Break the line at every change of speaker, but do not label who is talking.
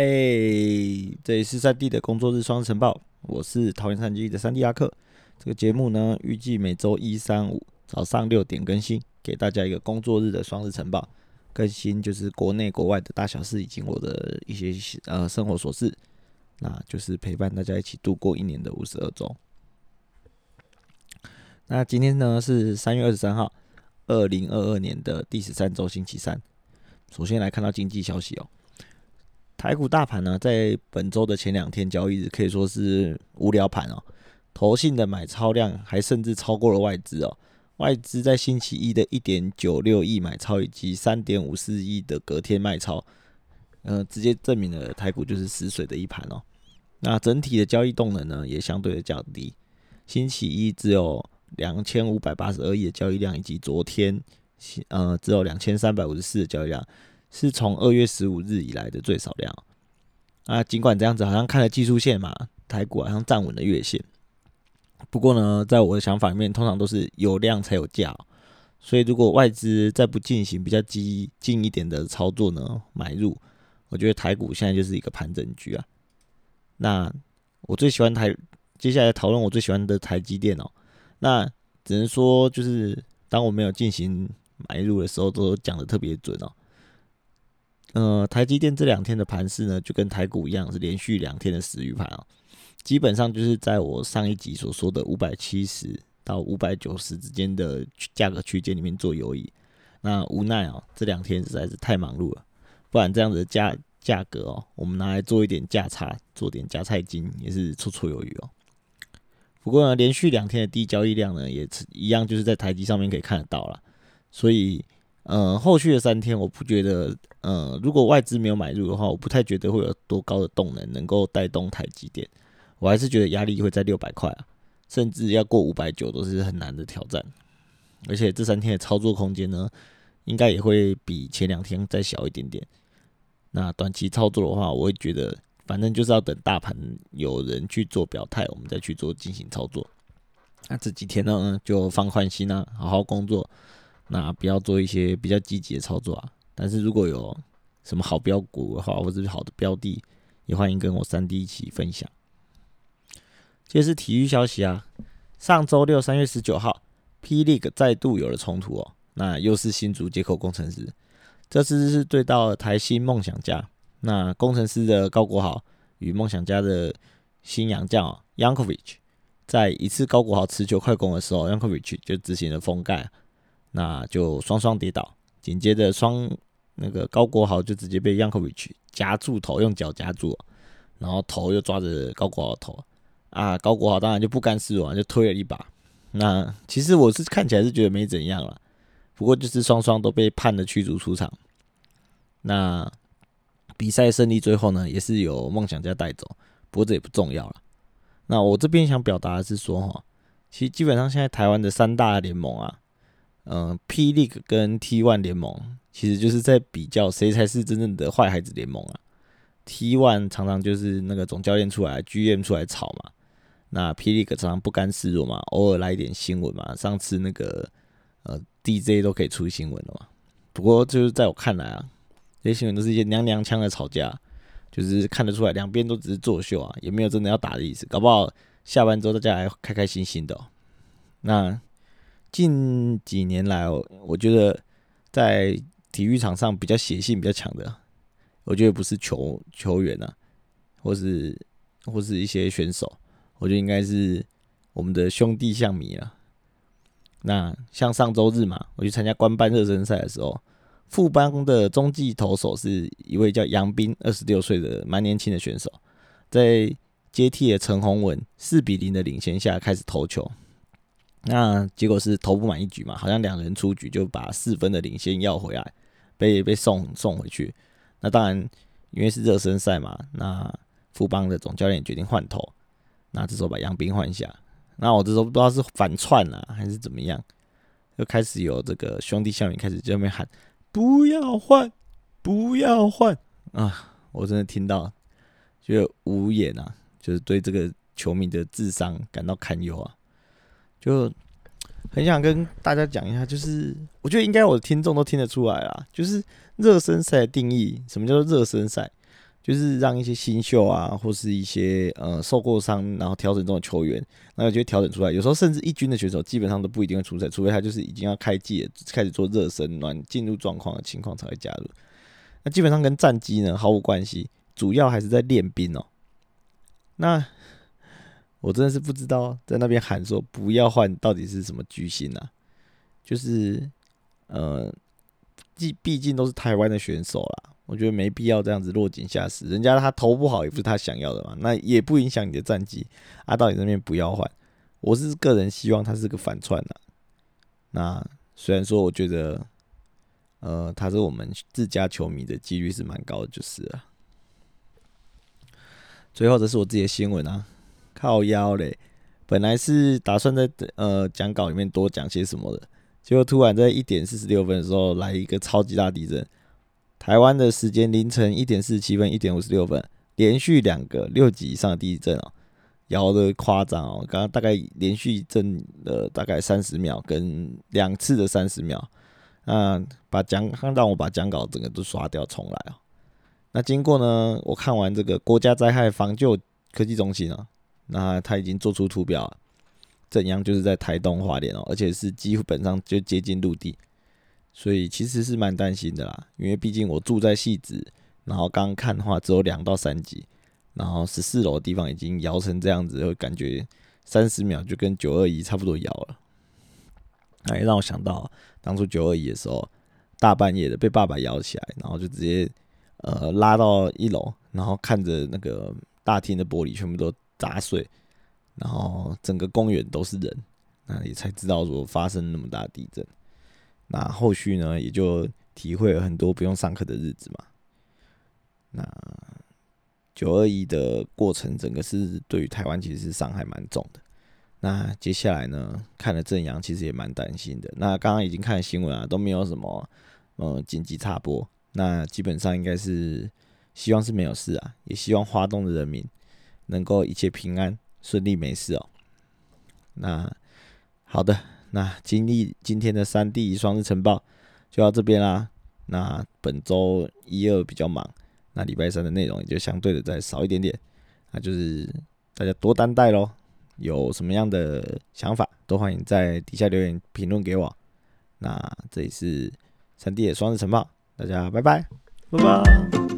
嘿，这里是三 D 的工作日双晨报，我是桃园三 D 的三 D 阿克。这个节目呢，预计每周一、三、五早上六点更新，给大家一个工作日的双日晨报。更新就是国内国外的大小事，以及我的一些呃生活琐事，那就是陪伴大家一起度过一年的五十二周。那今天呢是三月二十三号，二零二二年的第十三周星期三。首先来看到经济消息哦。台股大盘呢，在本周的前两天交易日可以说是无聊盘哦。投信的买超量还甚至超过了外资哦。外资在星期一的一点九六亿买超以及三点五四亿的隔天卖超，呃，直接证明了台股就是死水的一盘哦。那整体的交易动能呢，也相对的较低。星期一只有两千五百八十二亿的交易量，以及昨天呃只有两千三百五十四的交易量。是从二月十五日以来的最少量啊！尽管这样子，好像看了技术线嘛，台股好像站稳了月线。不过呢，在我的想法里面，通常都是有量才有价，所以如果外资再不进行比较激进一点的操作呢，买入，我觉得台股现在就是一个盘整局啊。那我最喜欢台，接下来讨论我最喜欢的台积电哦。那只能说，就是当我没有进行买入的时候，都讲的特别准哦。呃，台积电这两天的盘势呢，就跟台股一样，是连续两天的死鱼盘啊。基本上就是在我上一集所说的五百七十到五百九十之间的价格区间里面做游移。那无奈啊，这两天实在是太忙碌了，不然这样子的价价格哦，我们拿来做一点价差，做点加菜金也是绰绰有余哦。不过呢，连续两天的低交易量呢，也是一样，就是在台积上面可以看得到了，所以。呃，后续的三天，我不觉得，呃，如果外资没有买入的话，我不太觉得会有多高的动能能够带动台积电。我还是觉得压力会在六百块啊，甚至要过五百九都是很难的挑战。而且这三天的操作空间呢，应该也会比前两天再小一点点。那短期操作的话，我会觉得，反正就是要等大盘有人去做表态，我们再去做进行操作。那这几天呢，就放宽心啊，好好工作。那不要做一些比较积极的操作啊！但是如果有什么好标股的话，或者是好的标的，也欢迎跟我三 D 一起分享。这是体育消息啊！上周六三月十九号，P League 再度有了冲突哦。那又是新竹接口工程师，这次是对到了台新梦想家。那工程师的高国豪与梦想家的新洋将 Yankovic，在一次高国豪持球快攻的时候，Yankovic 就执行了封盖。那就双双跌倒，紧接着双那个高国豪就直接被 Yankovic 夹住头，用脚夹住，然后头又抓着高国豪头啊，高国豪当然就不甘示弱，就推了一把。那其实我是看起来是觉得没怎样了，不过就是双双都被判了驱逐出场。那比赛胜利最后呢，也是由梦想家带走，不过这也不重要了。那我这边想表达的是说哈，其实基本上现在台湾的三大联盟啊。嗯，P League 跟 T One 联盟其实就是在比较谁才是真正的坏孩子联盟啊。T One 常常就是那个总教练出来，GM 出来吵嘛。那 P League 常常不甘示弱嘛，偶尔来一点新闻嘛。上次那个呃 DJ 都可以出新闻了嘛。不过就是在我看来啊，这些新闻都是一些娘娘腔的吵架，就是看得出来两边都只是作秀啊，也没有真的要打的意思。搞不好下班之后大家还开开心心的。哦那。近几年来，我觉得在体育场上比较血性比较强的，我觉得不是球球员啊，或是或是一些选手，我觉得应该是我们的兄弟象迷啊。那像上周日嘛，我去参加官办热身赛的时候，副帮的中继投手是一位叫杨斌，二十六岁的蛮年轻的选手，在接替了陈宏文四比零的领先下开始投球。那结果是投不满一局嘛，好像两人出局就把四分的领先要回来，被被送送回去。那当然，因为是热身赛嘛，那富邦的总教练决定换头，那这时候把杨斌换下。那我这时候不知道是反串了还是怎么样，又开始有这个兄弟校园开始在那边喊不要换，不要换啊！我真的听到就无言啊，就是对这个球迷的智商感到堪忧啊。就很想跟大家讲一下，就是我觉得应该我的听众都听得出来啦，就是热身赛定义，什么叫做热身赛？就是让一些新秀啊，或是一些呃受过伤然后调整中的球员，那就调整出来。有时候甚至一军的选手基本上都不一定会出赛，除非他就是已经要开季开始做热身、暖进入状况的情况才会加入。那基本上跟战机呢毫无关系，主要还是在练兵哦。那我真的是不知道在那边喊说不要换到底是什么居心啊？就是呃，毕毕竟都是台湾的选手啦，我觉得没必要这样子落井下石。人家他投不好也不是他想要的嘛，那也不影响你的战绩啊。到底那边不要换，我是个人希望他是个反串的。那虽然说我觉得，呃，他是我们自家球迷的几率是蛮高的，就是了。最后这是我自己的新闻啊。靠腰嘞！本来是打算在呃讲稿里面多讲些什么的，结果突然在一点四十六分的时候来一个超级大地震。台湾的时间凌晨一点四十七分、一点五十六分，连续两个六级以上的地震哦，摇的夸张哦！刚刚大概连续震了大概三十秒，跟两次的三十秒，那把讲让我把讲稿整个都刷掉重来哦。那经过呢，我看完这个国家灾害防救科技中心啊。那他已经做出图表了，怎样就是在台东华联哦，而且是基本上就接近陆地，所以其实是蛮担心的啦。因为毕竟我住在戏子，然后刚刚看的话只有两到三级，然后十四楼的地方已经摇成这样子，会感觉三十秒就跟九二一差不多摇了。那也让我想到当初九二一的时候，大半夜的被爸爸摇起来，然后就直接呃拉到一楼，然后看着那个大厅的玻璃全部都。砸碎，然后整个公园都是人，那也才知道说发生那么大地震。那后续呢，也就体会了很多不用上课的日子嘛。那九二一的过程，整个是对于台湾其实是伤害蛮重的。那接下来呢，看了正阳，其实也蛮担心的。那刚刚已经看新闻啊，都没有什么呃紧急插播。那基本上应该是希望是没有事啊，也希望华东的人民。能够一切平安顺利没事哦。那好的，那经历今天的三 D 双日晨报就到这边啦。那本周一二比较忙，那礼拜三的内容也就相对的再少一点点。那就是大家多担待喽。有什么样的想法，都欢迎在底下留言评论给我。那这里是三 D 的双日晨报，大家拜拜，拜拜。